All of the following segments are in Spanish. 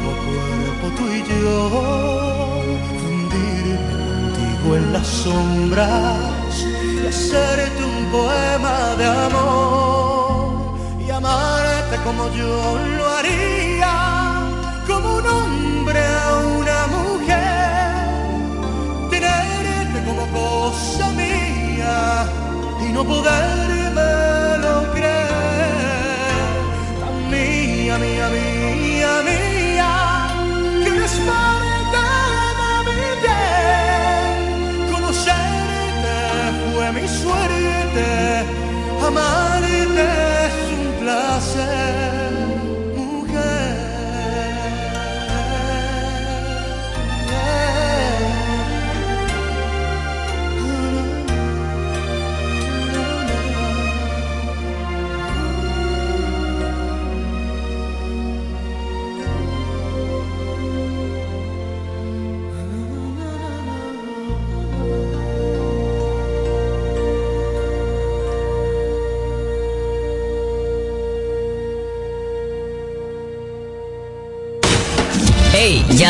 cuerpo a cuerpo tú y yo, fundirme contigo en las sombras y hacerte un poema de amor y amarte como yo lo haría, como un hombre a una mujer, tenerte como cosa mía y no poderme lo creer, tan mía, mía, mía,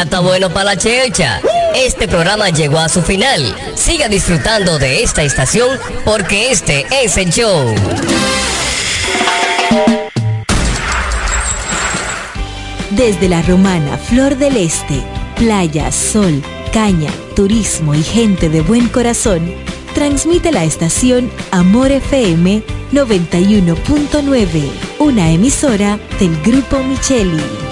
Está bueno para la chelcha. Este programa llegó a su final. Siga disfrutando de esta estación porque este es el show. Desde la romana Flor del Este, playa, sol, caña, turismo y gente de buen corazón, transmite la estación Amor FM 91.9, una emisora del Grupo Micheli.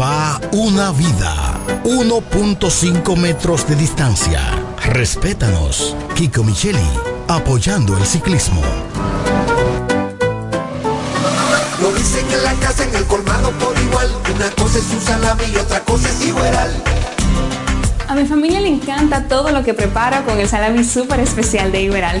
va una vida. 1.5 metros de distancia. Respétanos. Kiko Micheli, apoyando el ciclismo. Lo dicen en la casa, en el colmado por igual. Una cosa es su salami y otra cosa es igual. A mi familia le encanta todo lo que prepara con el salami súper especial de Iberal.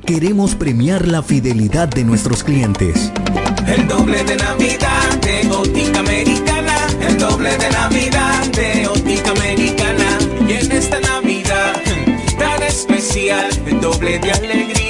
queremos premiar la fidelidad de nuestros clientes. El doble de Navidad de Óptica Americana. El doble de Navidad de Óptica Americana. Y en esta Navidad tan especial, el doble de alegría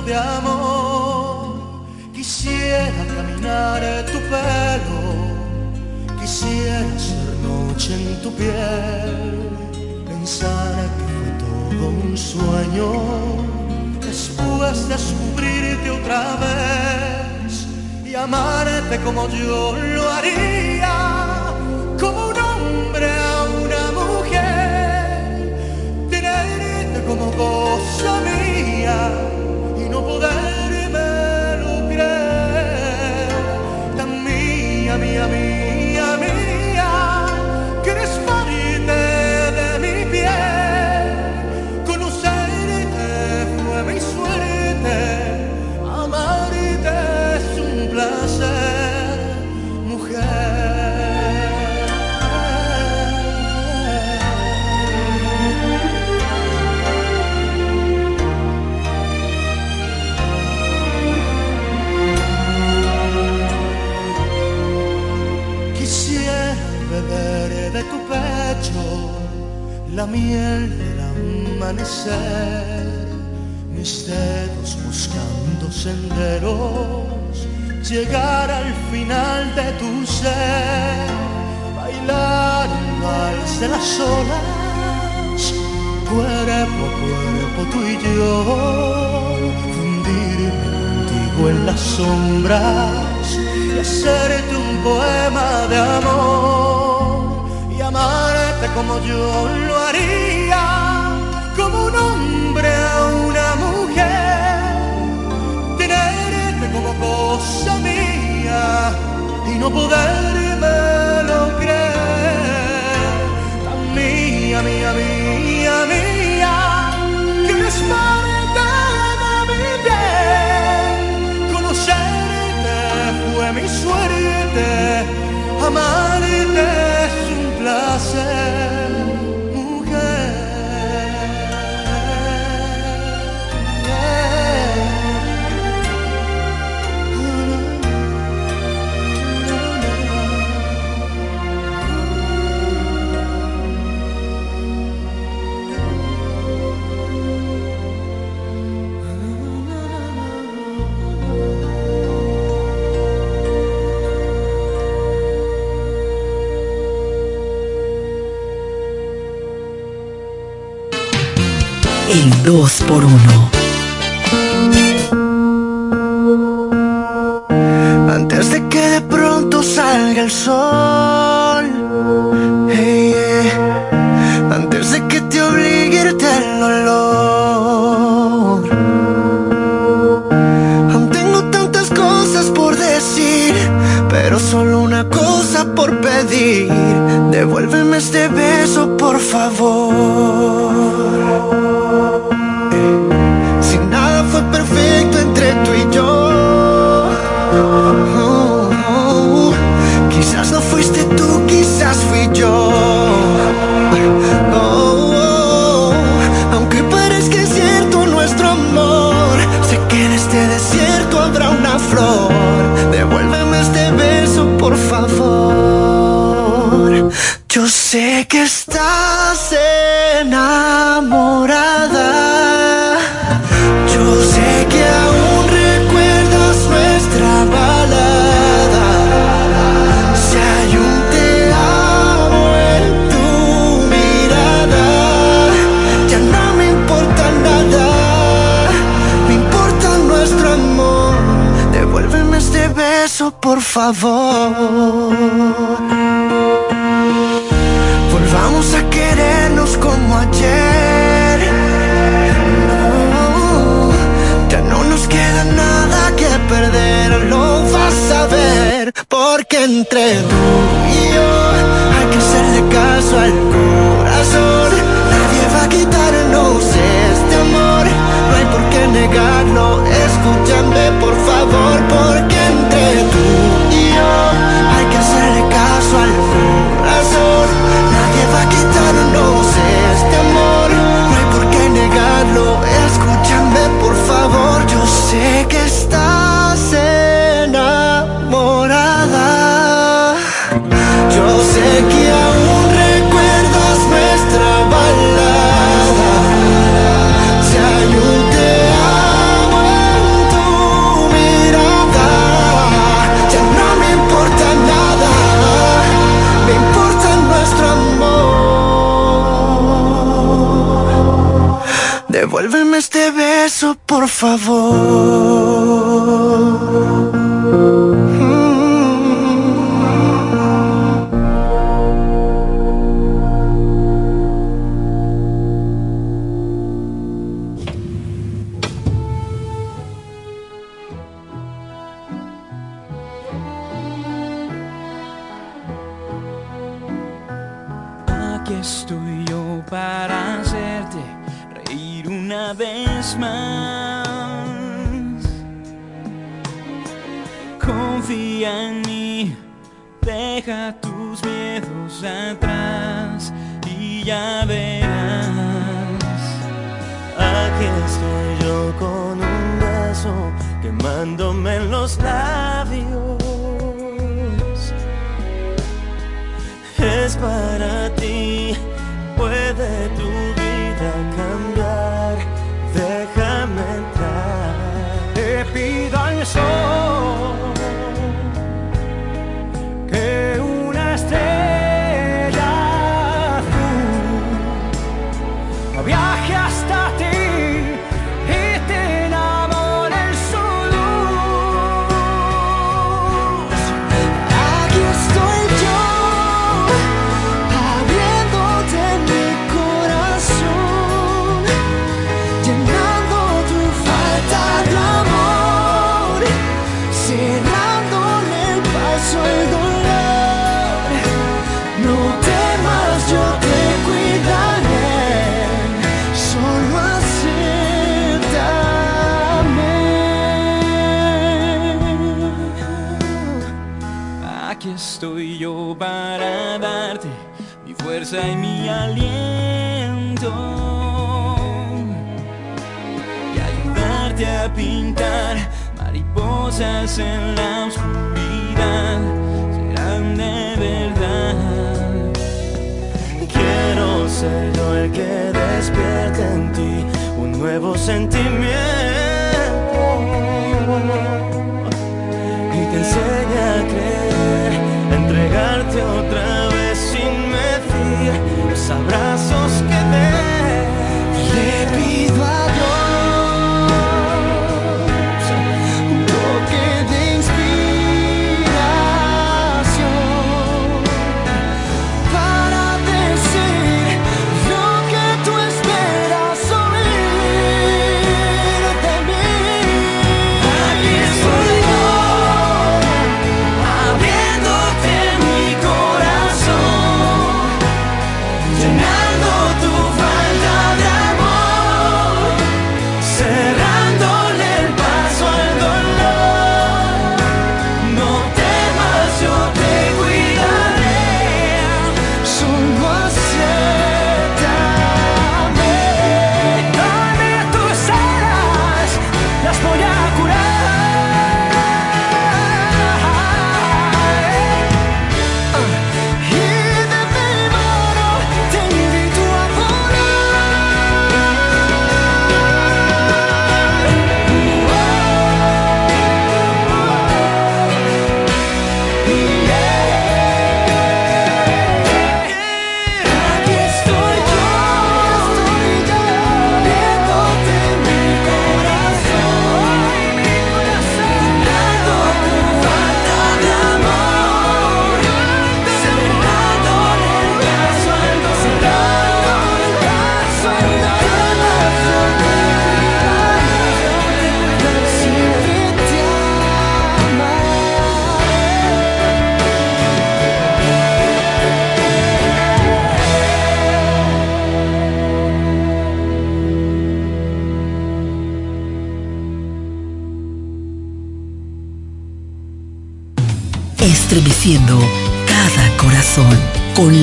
De amor. Quisiera caminar tu pelo, quisiera ser noche en tu piel, pensar que fue todo un sueño, después descubrirte otra vez y amarte como yo lo haría, como un hombre a una mujer, tenerte como cosa mía no poderme la miel del amanecer, mis dedos buscando senderos, llegar al final de tu ser, bailar el vals de las olas, cuerpo a cuerpo tú y yo, fundirme contigo en las sombras y hacerte un poema de amor amarte como yo lo haría, como un hombre a una mujer, tenerte como cosa mía y no poderme lo creer, tan mía, mía, mía, mía, que eres parte de mi piel, conocerte fue mi suerte, es un myself El 2 por 1 Antes de que de pronto salga el sol. Antes de que te obligue a irte al olor. Aún tengo tantas cosas por decir, pero solo una cosa por pedir. Devuélveme este beso, por favor. Sé que estás enamorada. Yo sé que aún recuerdas nuestra balada. Si hay un te amo en tu mirada, ya no me importa nada. Me importa nuestro amor. Devuélveme este beso, por favor. Entre tú y yo. Hay que hacerle caso al second estoy yo con un beso quemándome en los labios. Es para ti, puede tú. en la oscuridad serán de verdad. Quiero ser yo el que despierte en ti un nuevo sentimiento y te enseña a creer, a entregarte otra vez sin medir, sabrás.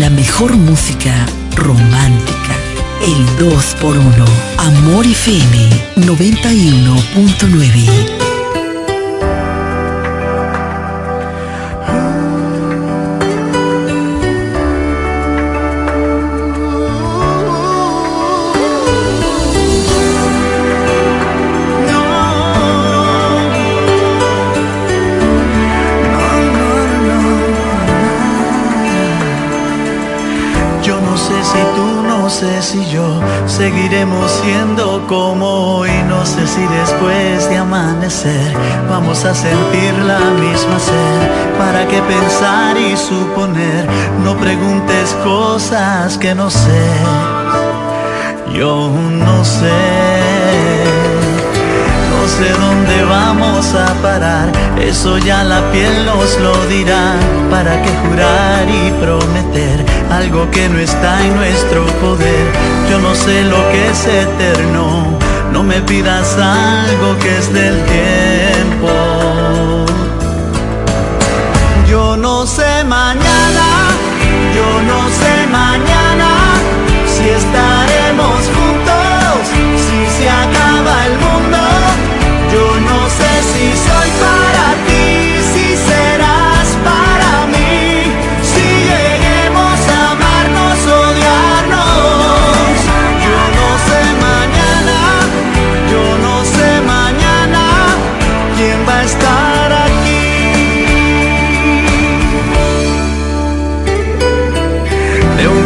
mejor música romántica. El 2x1. Amor y FM 91.9. vamos a sentir la misma sed. ¿Para qué pensar y suponer? No preguntes cosas que no sé. Yo no sé sé dónde vamos a parar, eso ya la piel nos lo dirá. ¿Para qué jurar y prometer algo que no está en nuestro poder? Yo no sé lo que es eterno, no me pidas algo que es del tiempo. Sé mañana, yo no sé mañana si estaremos juntos, si se acaba el mundo. Yo no sé si soy para ti,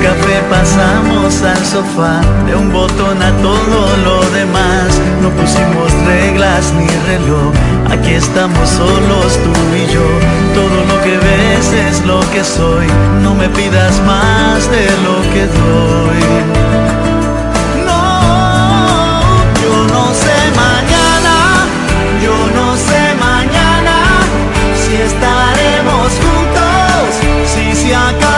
café pasamos al sofá, de un botón a todo lo demás. No pusimos reglas ni reloj, aquí estamos solos tú y yo. Todo lo que ves es lo que soy, no me pidas más de lo que doy. No, yo no sé mañana, yo no sé mañana si estaremos juntos, si se acaba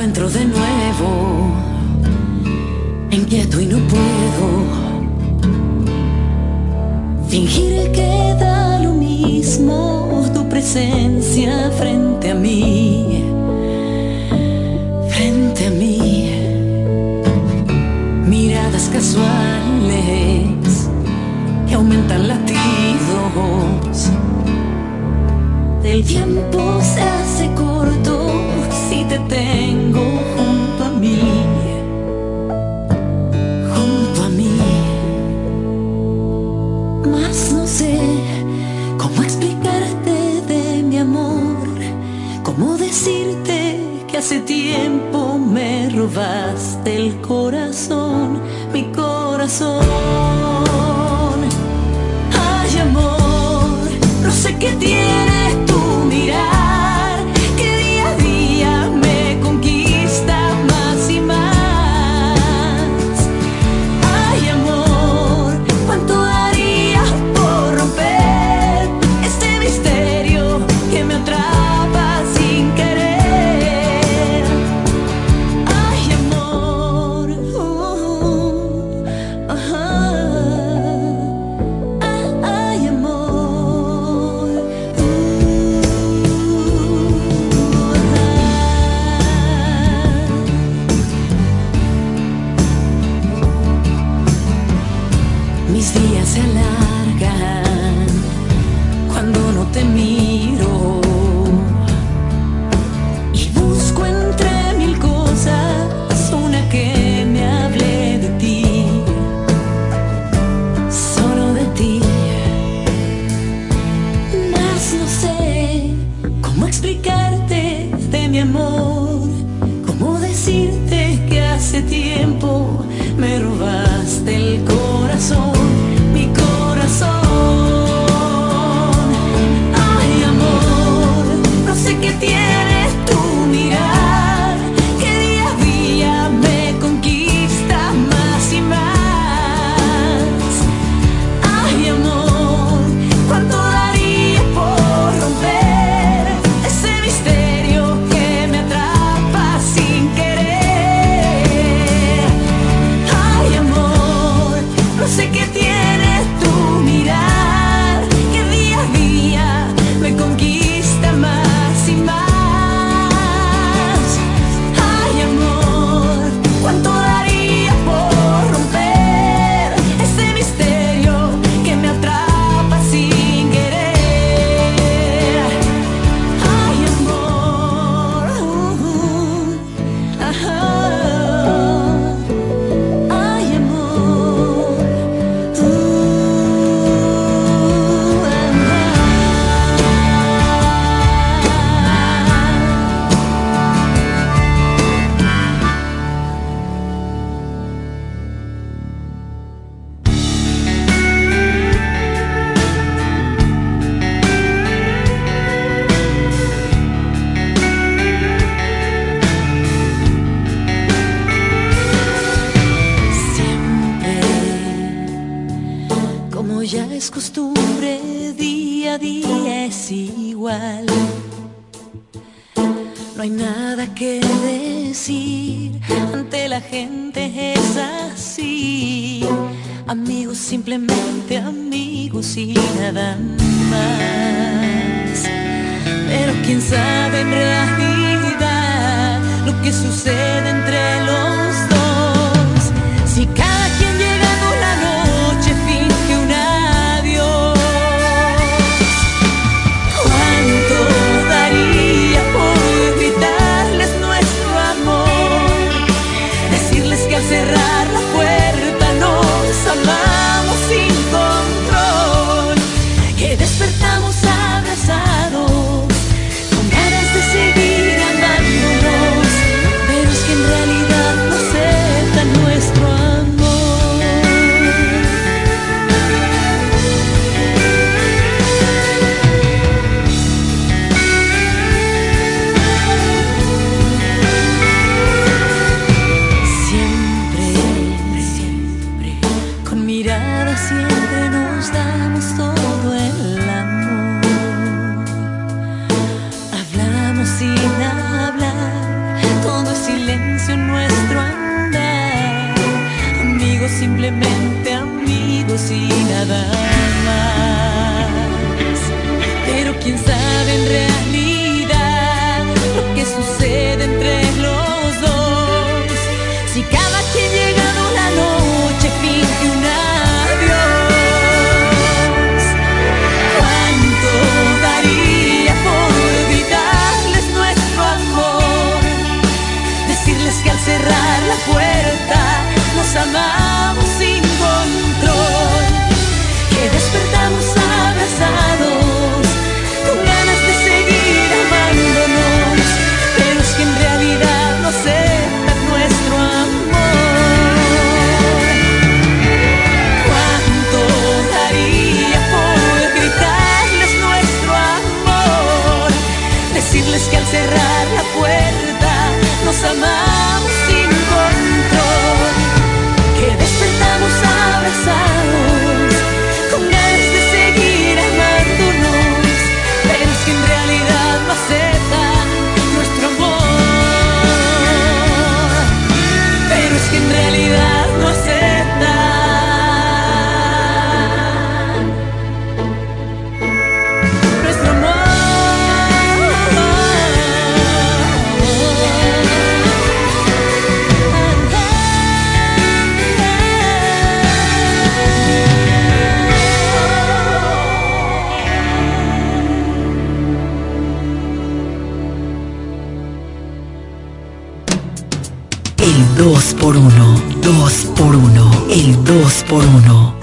encuentro de nuevo, inquieto y no puedo fingir que da lo mismo tu presencia frente a mí, frente a mí, miradas casuales que aumentan latidos. El tiempo se hace corto si te tengo. Hace tiempo me robaste el corazón, mi corazón. es que al cerrar la puerta nos amamos. 2x1. 2x1. El 2x1.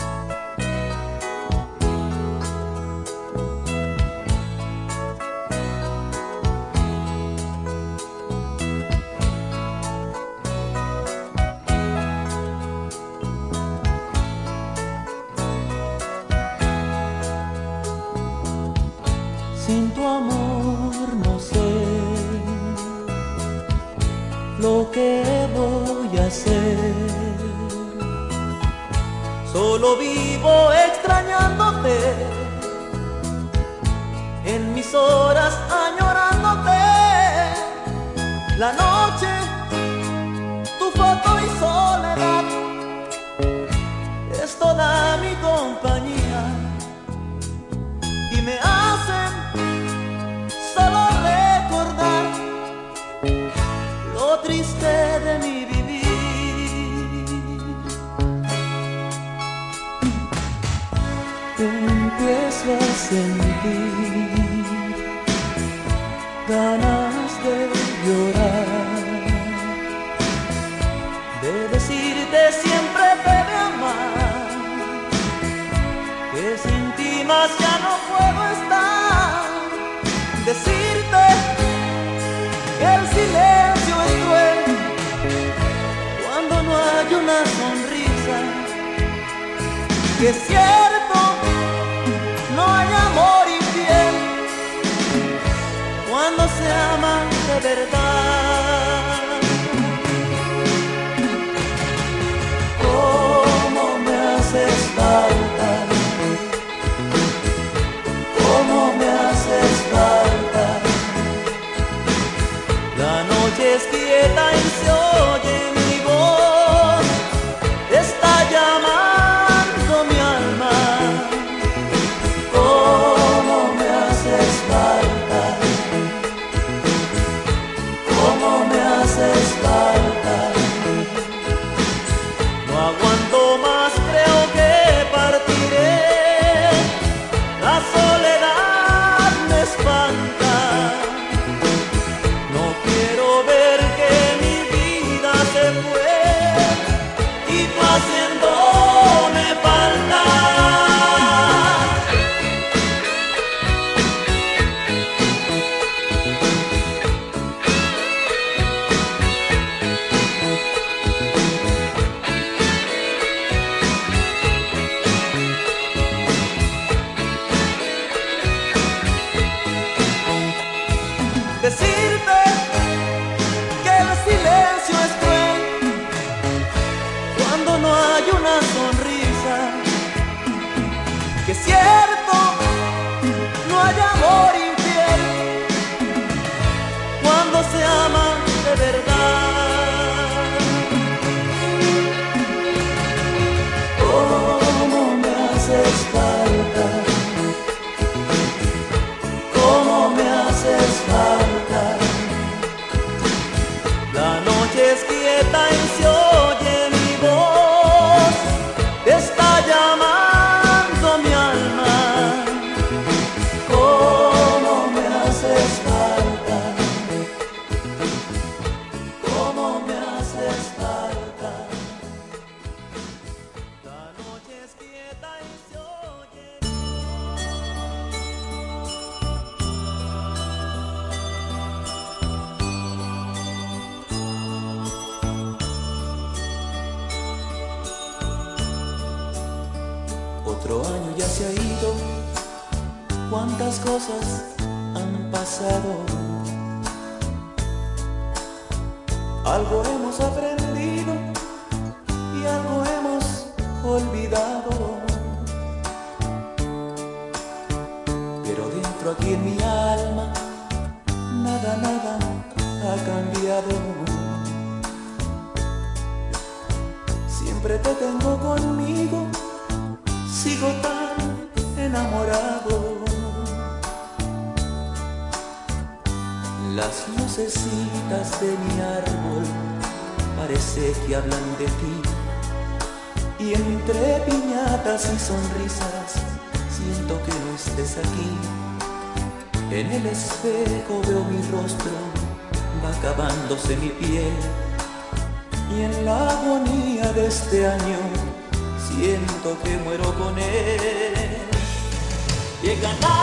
llegará.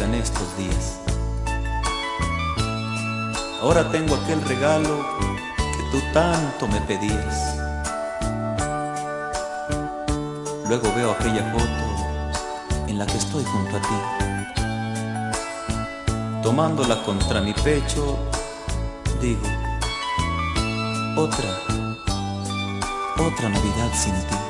llegan estos días. Ahora tengo aquel regalo que tú tanto me pedías. Luego veo aquella foto en la que estoy junto a ti. Tomándola contra mi pecho, digo, otra, otra Navidad sin ti.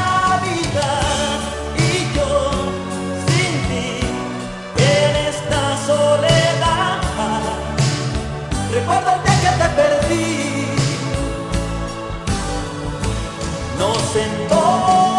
Oh.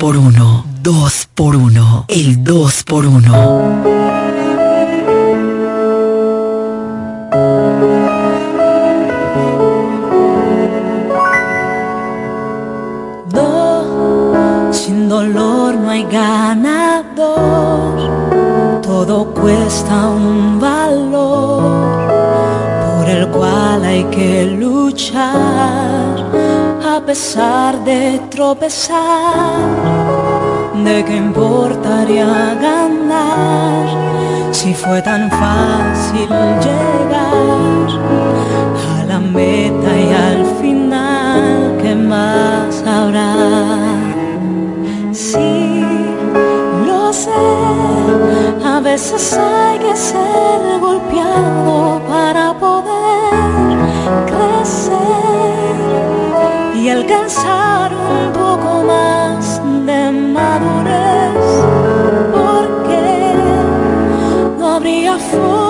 por uno, dos por uno, el dos por uno. Sin dolor no hay ganador, todo cuesta pesar de tropezar, ¿de qué importaría ganar? Si fue tan fácil llegar a la meta y al final, ¿qué más habrá? Sí, lo sé, a veces hay que ser golpeado para alcanzar un poco más de madurez, porque no habría forma.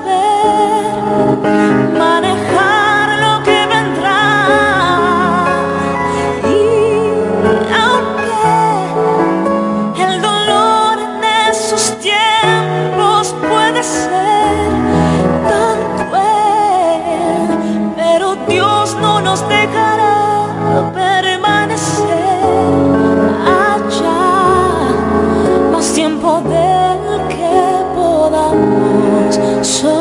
so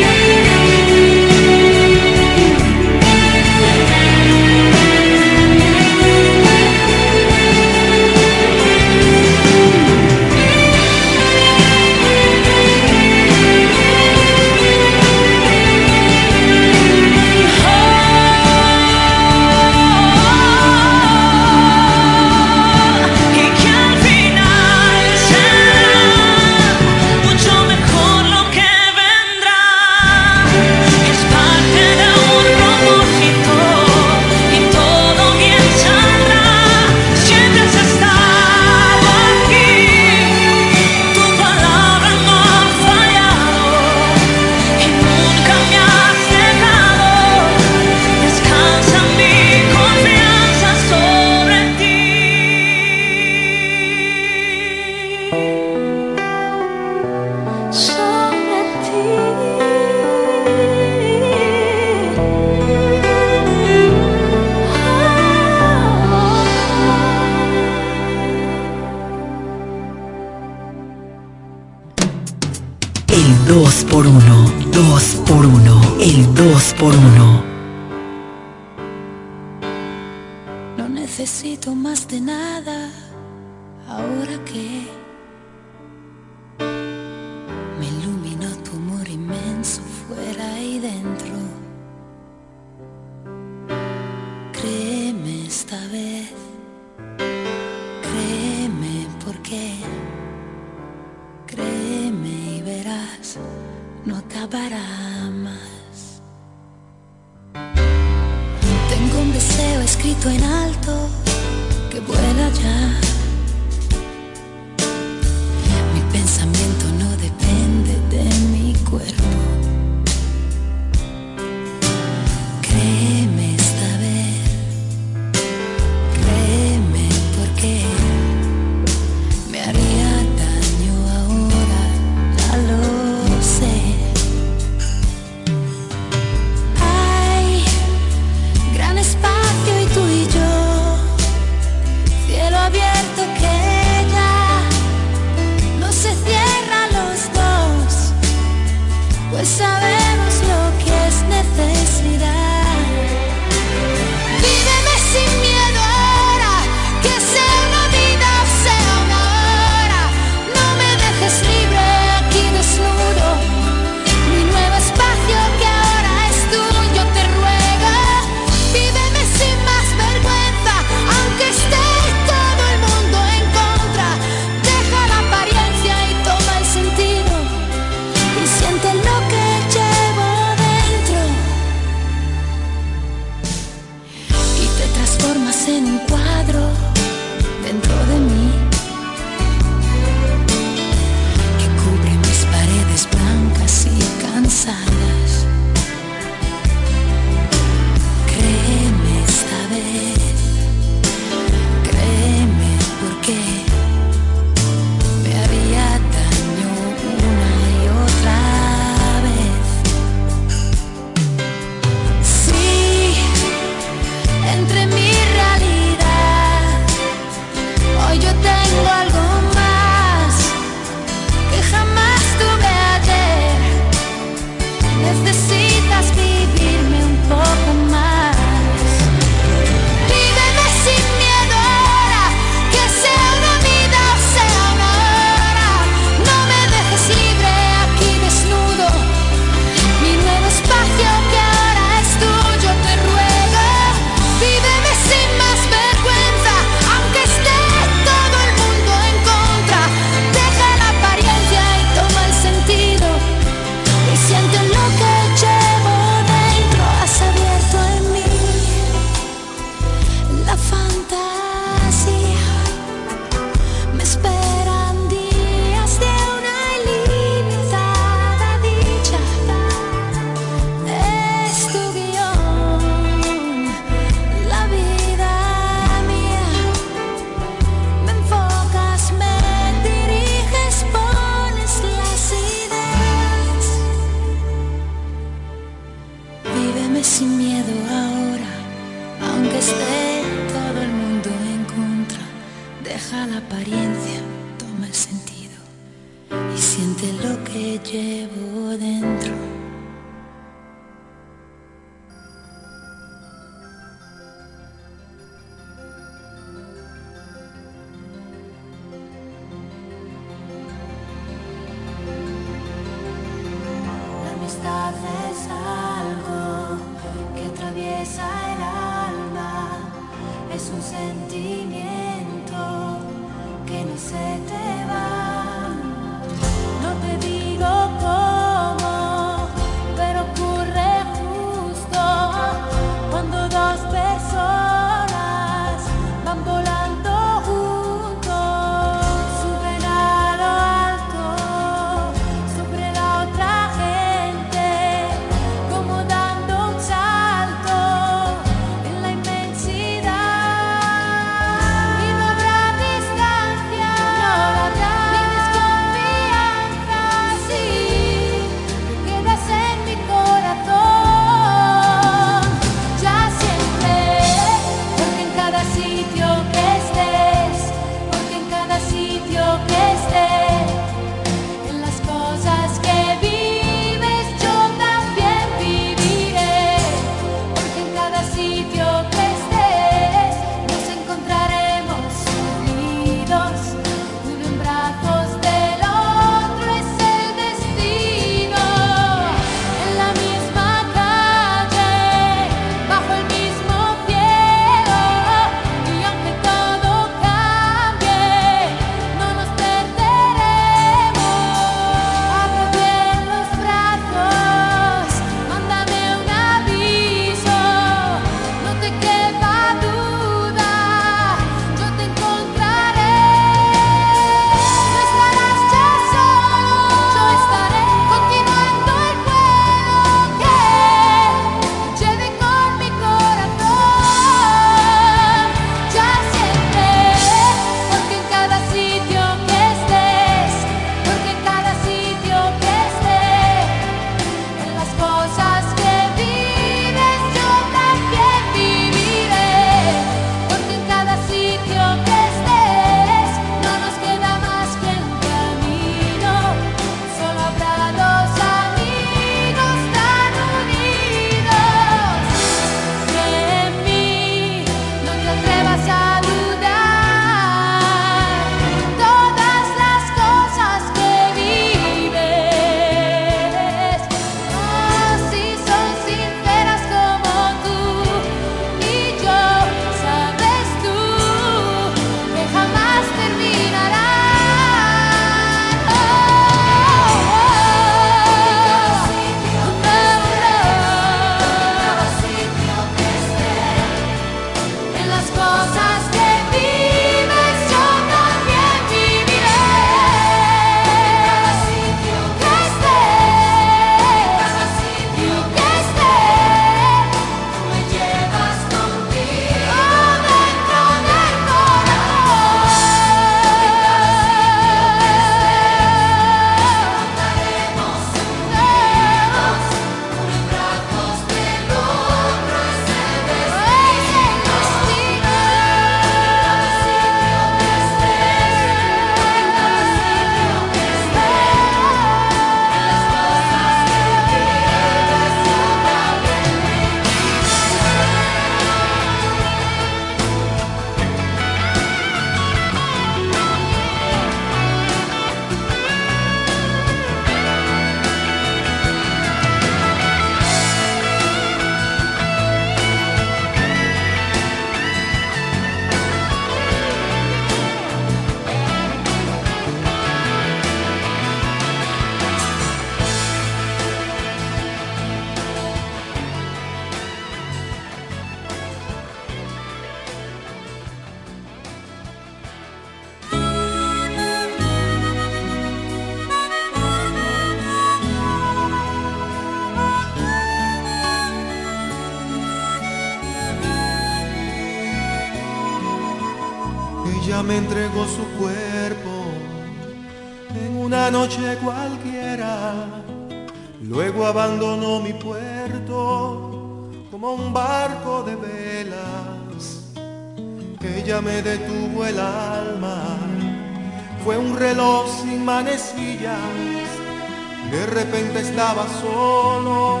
estaba solo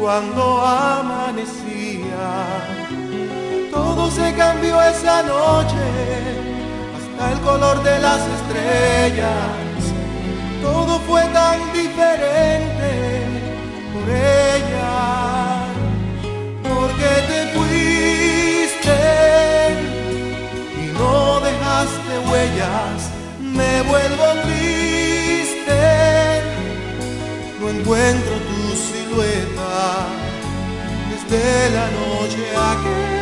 cuando amanecía. Todo se cambió esa noche, hasta el color de las estrellas. Todo fue tan diferente por ella, porque te fuiste y no dejaste huellas. Me vuelvo triste, encuentro tu silueta desde la noche aquella.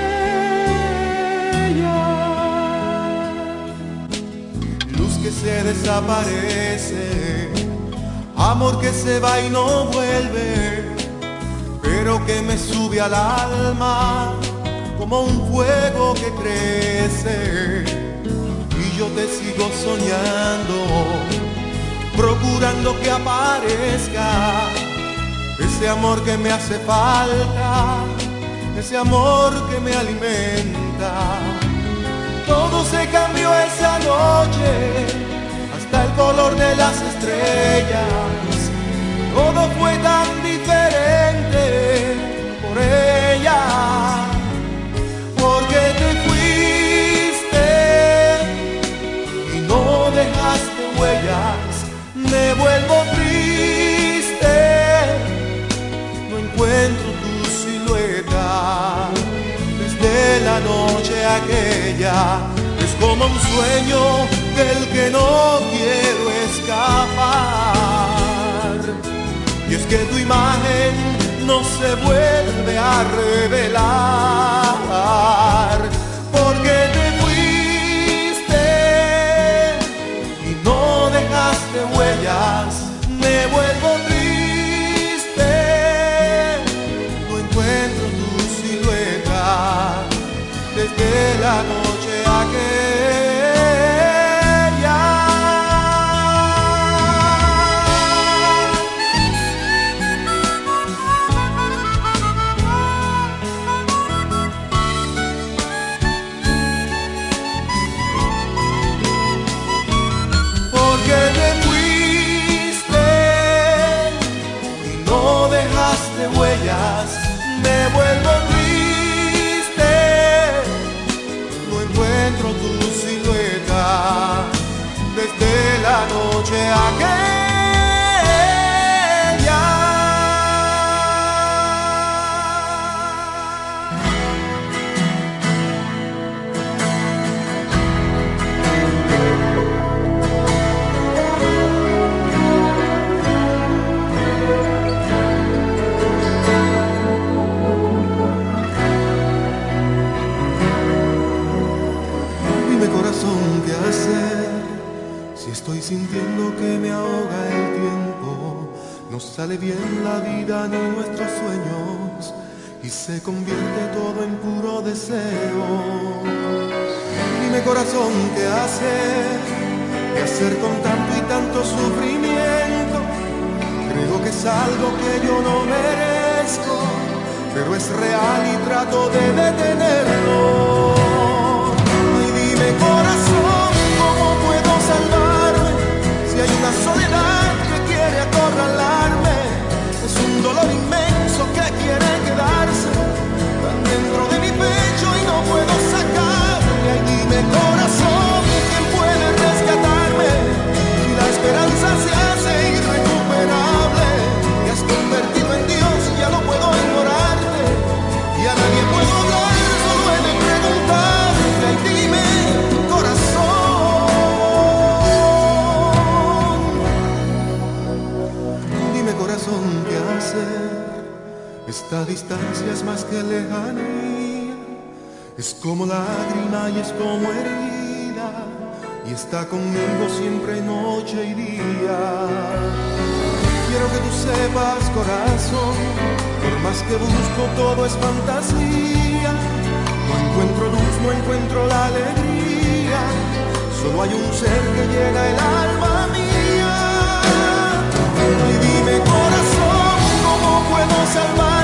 Luz que se desaparece, amor que se va y no vuelve, pero que me sube al alma como un fuego que crece. Y yo te sigo soñando, procurando que aparezca ese amor que me hace falta, ese amor que me alimenta. Todo se cambió esa noche, hasta el color de las estrellas. Todo fue tan diferente por vuelvo triste, no encuentro tu silueta desde la noche aquella. Es como un sueño del que no quiero escapar. Y es que tu imagen no se vuelve a revelar. Dejaste huellas. Me vuelvo triste, no encuentro tu silueta desde la noche sale bien la vida ni nuestros sueños y se convierte todo en puro deseo. Dime corazón qué hacer, qué hacer con tanto y tanto sufrimiento. Creo que es algo que yo no merezco, pero es real y trato de detenerlo. Esta distancia es más que lejanía, es como lágrima y es como herida, y está conmigo siempre noche y día. Quiero que tú sepas, corazón, por más que busco todo es fantasía. No encuentro luz, no encuentro la alegría. Solo hay un ser que llena el alma mía. Y dime, corazón, ¿cómo puedo salvarme?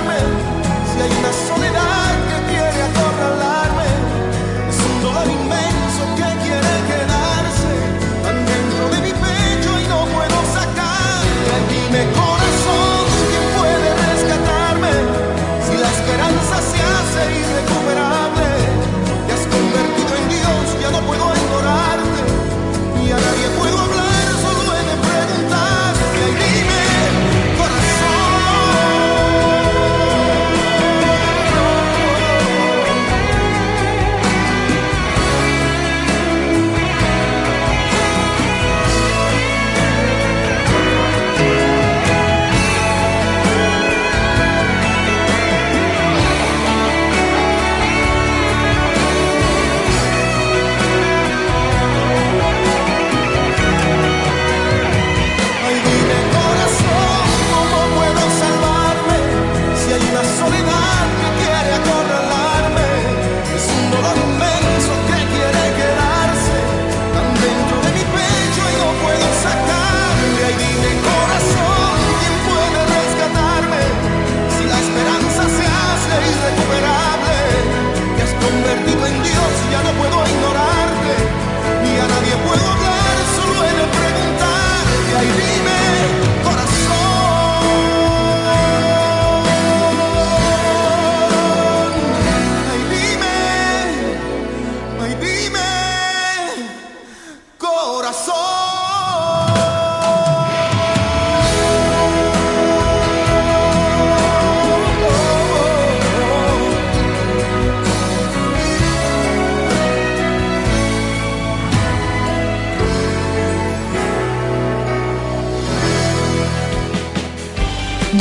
Si hay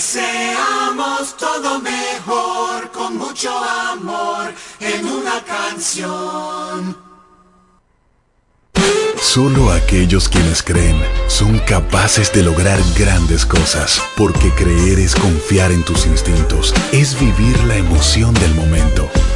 Deseamos todo mejor, con mucho amor, en una canción. Solo aquellos quienes creen son capaces de lograr grandes cosas, porque creer es confiar en tus instintos, es vivir la emoción del momento,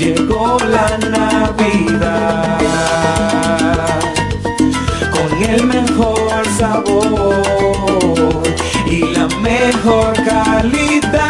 llegó la Navidad con el mejor sabor y la mejor calidad.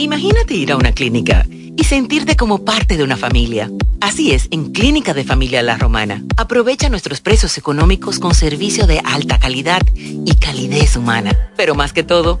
Imagínate ir a una clínica y sentirte como parte de una familia. Así es, en Clínica de Familia La Romana. Aprovecha nuestros precios económicos con servicio de alta calidad y calidez humana. Pero más que todo,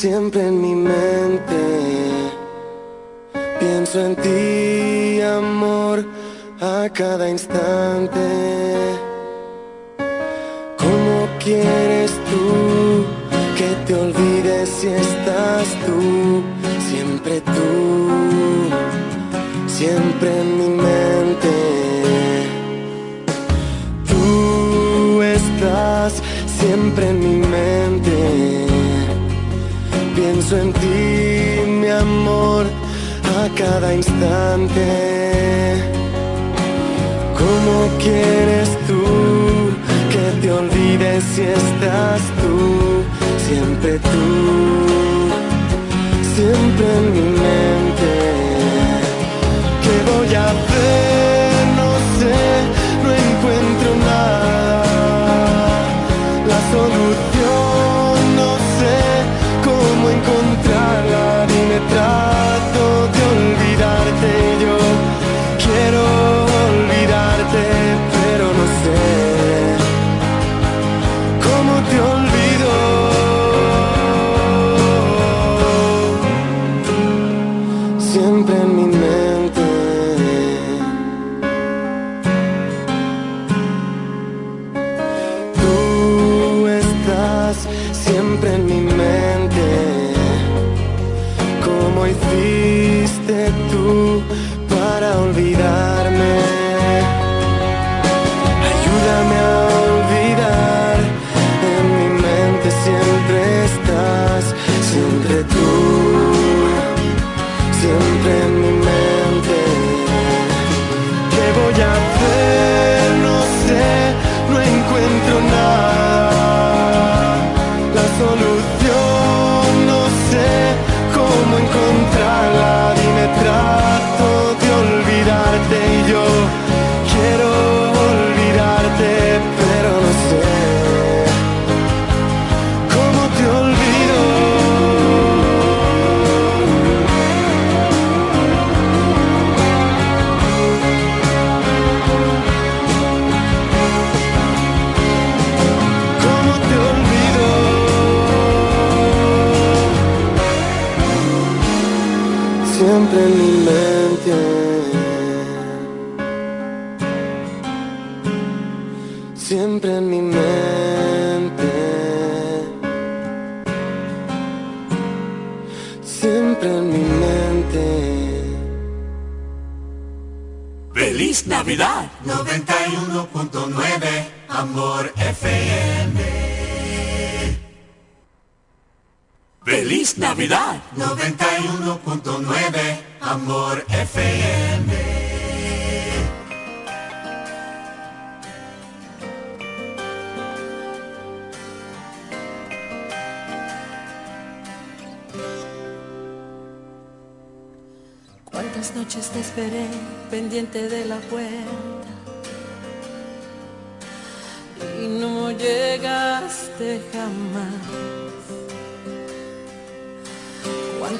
Siempre en mi mente. Pienso en ti, amor, a cada instante. ¿Cómo quieres tú que te olvides si estás tú? Siempre tú, siempre en mi mente. Tú estás siempre en mi mente. Pienso en ti, mi amor, a cada instante. ¿Cómo quieres tú que te olvides si estás tú? Siempre tú, siempre en mi mente. ¿Qué voy a hacer? No sé, no encuentro nada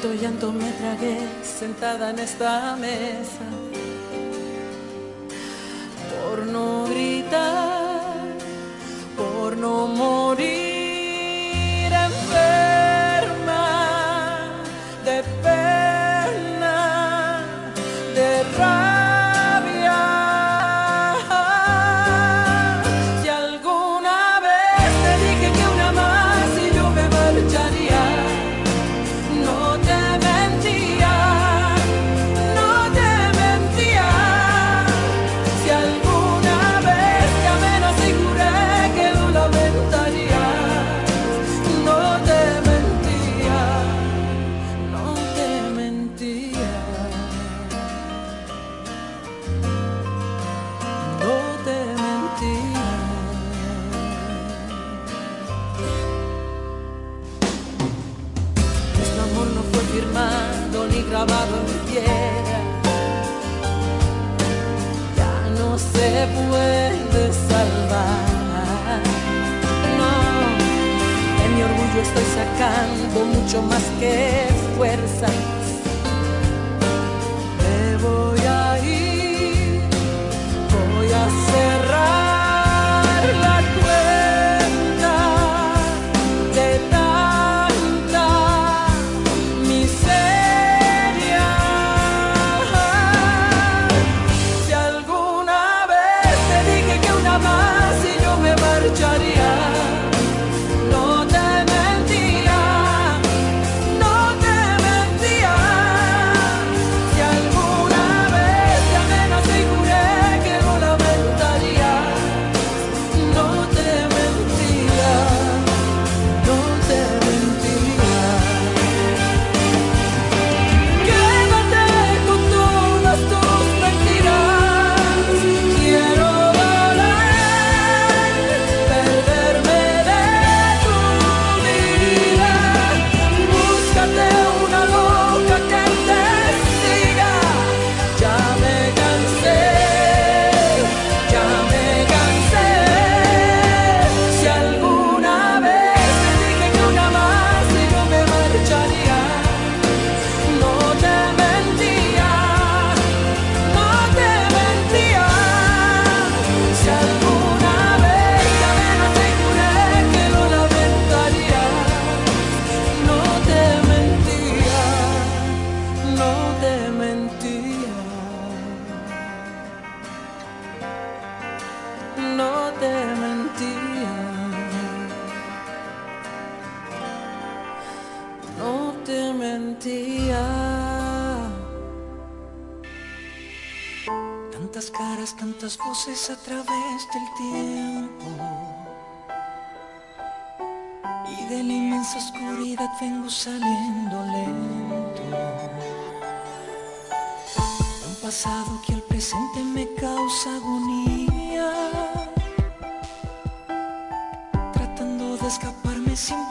cuánto llanto me tragué sentada en esta mesa. a través del tiempo y de la inmensa oscuridad vengo saliendo lento. Un pasado que al presente me causa agonía, tratando de escaparme sin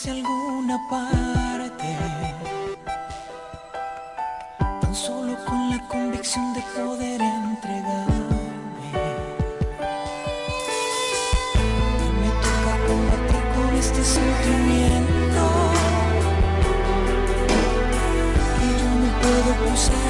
hacia alguna parte. Tan solo con la convicción de poder entregarme. Y me toca combatir con este sentimiento. Y yo no puedo pulsar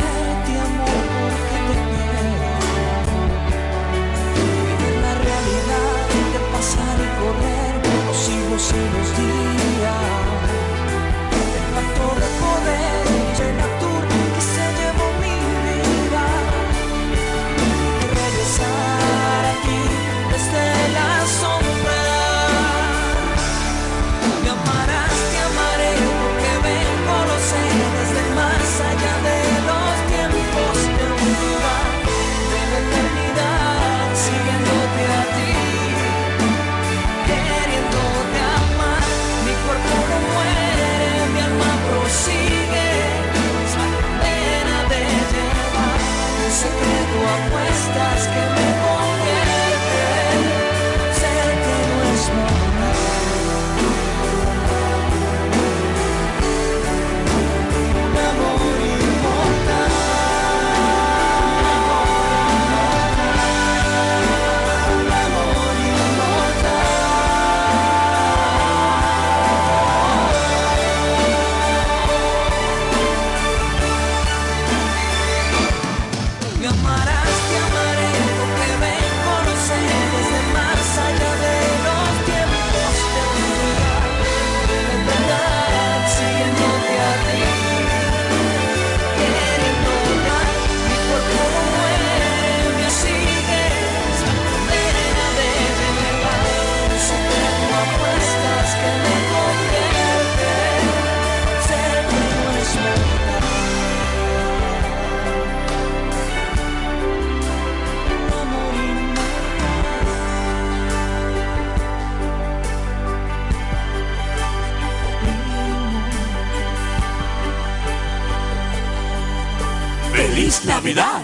Navidad.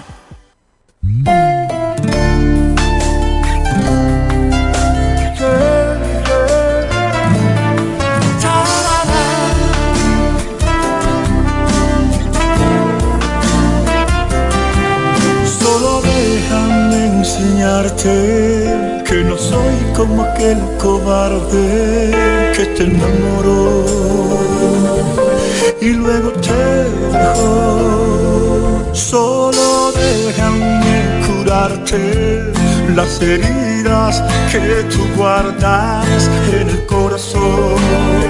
Solo déjame enseñarte que no soy como aquel cobarde que te enamoró y luego te dejó Solo déjame curarte las heridas que tú guardas en el corazón.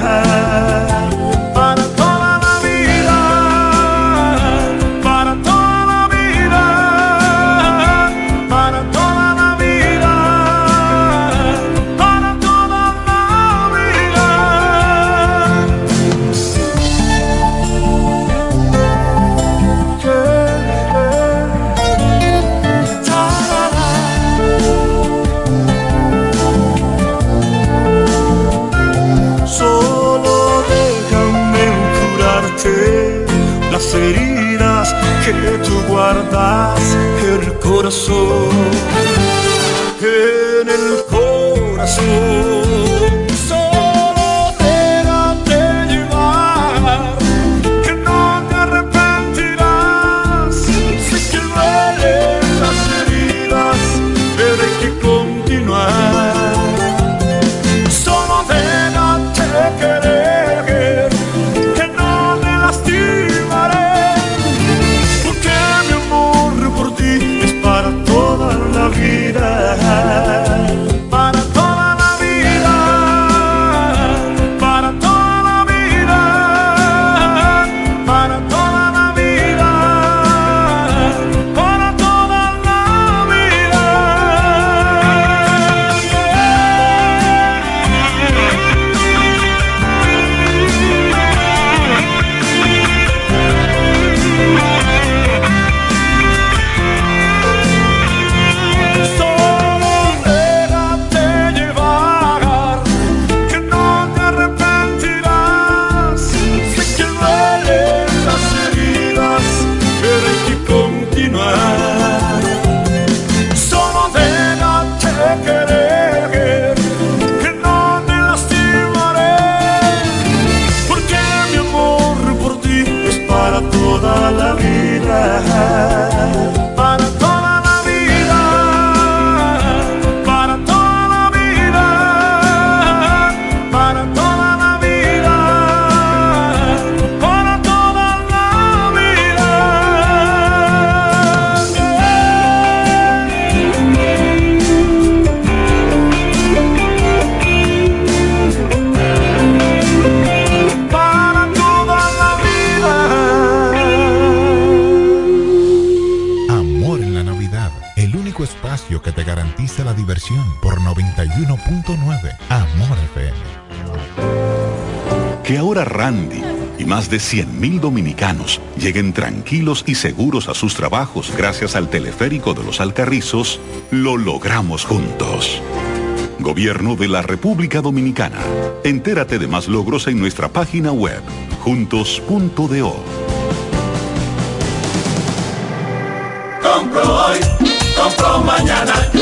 high. corazón, en el corazón. Diversión por 91.9 Amor FM. Que ahora Randy y más de 100.000 dominicanos lleguen tranquilos y seguros a sus trabajos gracias al teleférico de los Alcarrizos, lo logramos juntos. Gobierno de la República Dominicana. Entérate de más logros en nuestra página web, juntos.do. Compro hoy, compro mañana,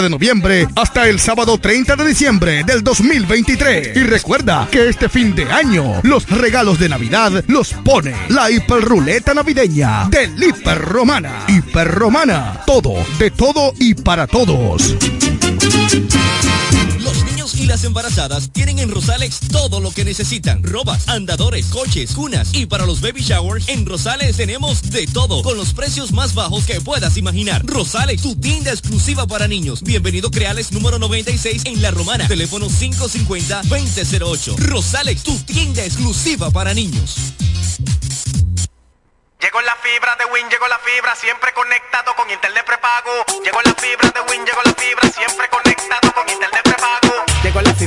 de noviembre hasta el sábado 30 de diciembre del 2023. Y recuerda que este fin de año los regalos de Navidad los pone la hiperruleta navideña del Hiper Romana. Hiper Romana, todo, de todo y para todos. Y las embarazadas tienen en Rosalex todo lo que necesitan. Robas, andadores, coches, cunas y para los baby showers en Rosales tenemos de todo con los precios más bajos que puedas imaginar. Rosalex, tu tienda exclusiva para niños. Bienvenido Creales número 96 en La Romana. Teléfono 550-2008. Rosalex, tu tienda exclusiva para niños. Llegó la fibra de Win, llegó la fibra, siempre conectado con internet prepago. Llegó la fibra de Win, llegó la fibra, siempre conectado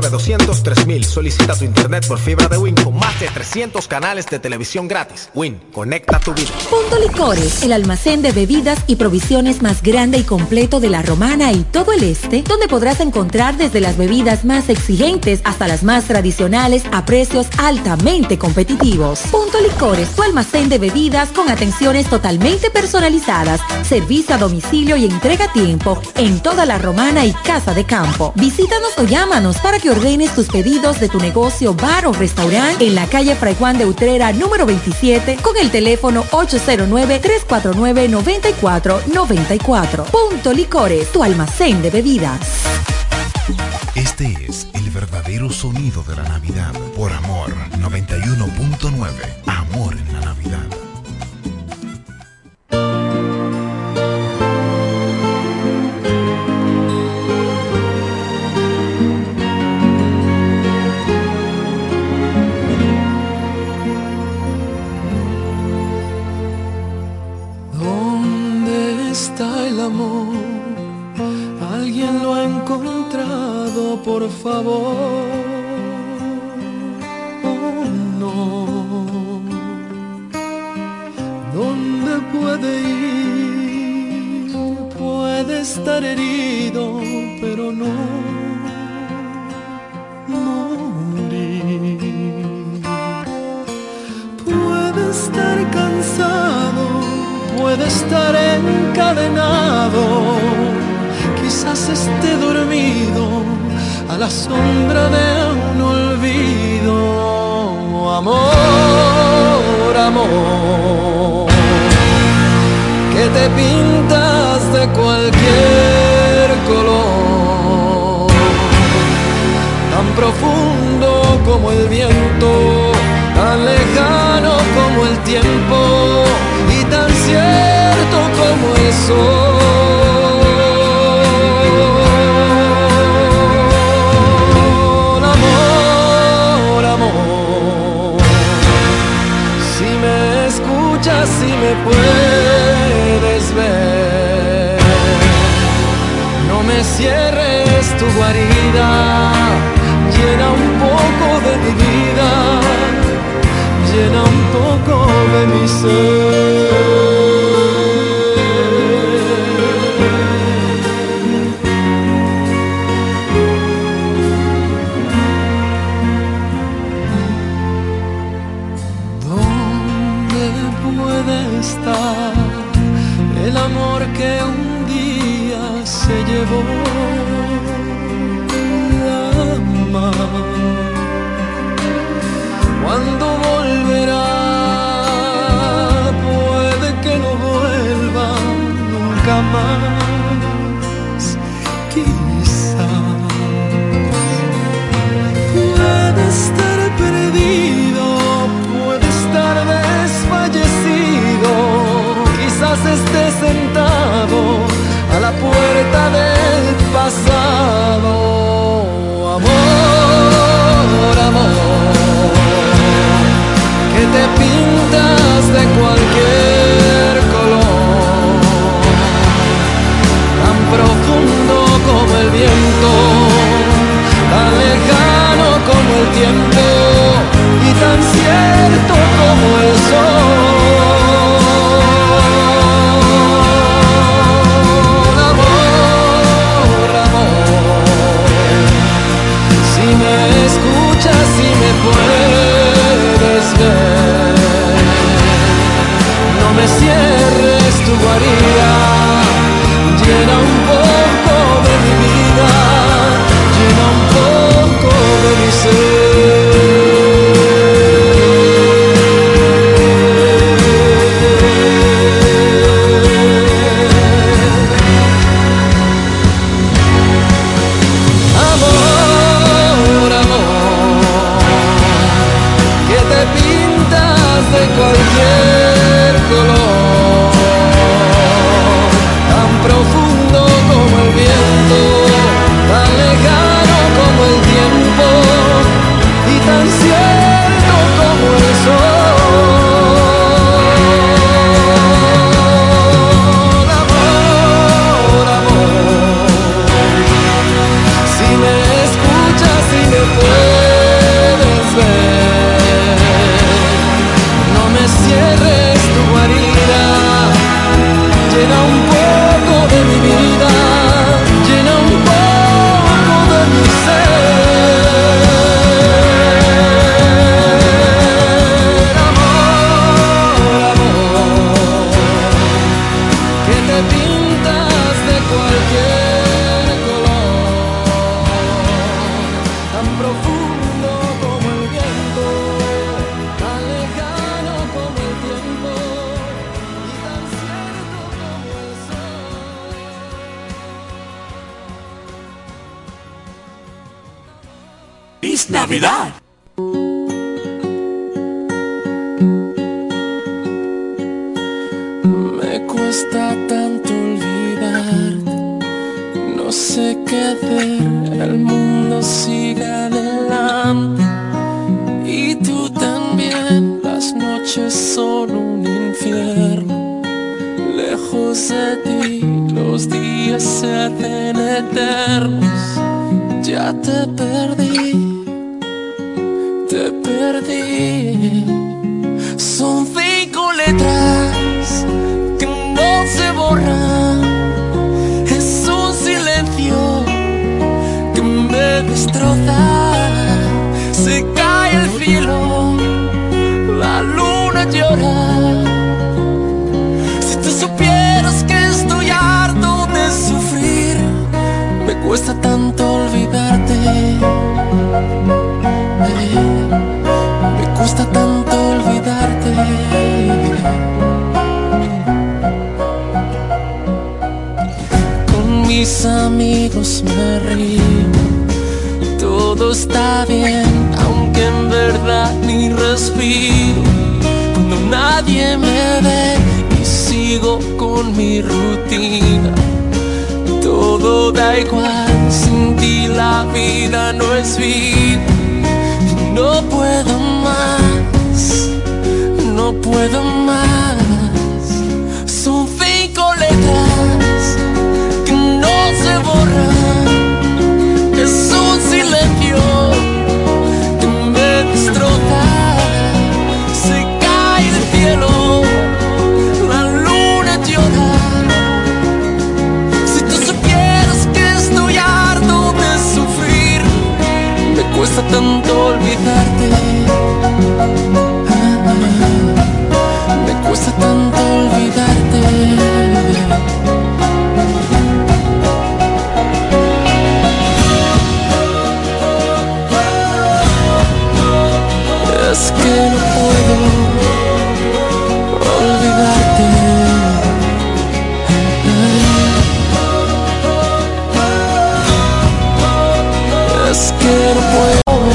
909-200-3000. Solicita tu internet por fibra de Win con más de 300 canales de televisión gratis. Win, conecta tu vida. Punto Licores, el almacén de bebidas y provisiones más grande y completo de la Romana y todo el este, donde podrás encontrar desde las bebidas más exigentes hasta las más tradicionales a precios altamente competitivos. Punto Licores, tu almacén de bebidas con atenciones totalmente personalizadas, servicio a domicilio y entrega a tiempo en toda la Romana y Casa de Campo. Visítanos o llámanos para que ordenes tus pedidos de tu negocio, bar o restaurante en la calle Fray Juan de Utrera número 27 con el teléfono 809-349-9494. Punto Licores, tu almacén de bebidas. Este es el verdadero sonido de la Navidad. Por Amor 91.9. Amor en la Navidad. está el amor? ¿Alguien lo ha encontrado, por favor? Oh, no. ¿Dónde puede ir? Puede estar herido, pero no. Morir. Puede estar cansado puede estar encadenado, quizás esté dormido a la sombra de un olvido. Amor, amor, que te pintas de cualquier color, tan profundo como el viento, tan lejano como el tiempo desierto como el sol. Amor, amor, si me escuchas, si me puedes ver, no me cierres tu guarida, llena un poco de mi vida llena un poco de mi ser. what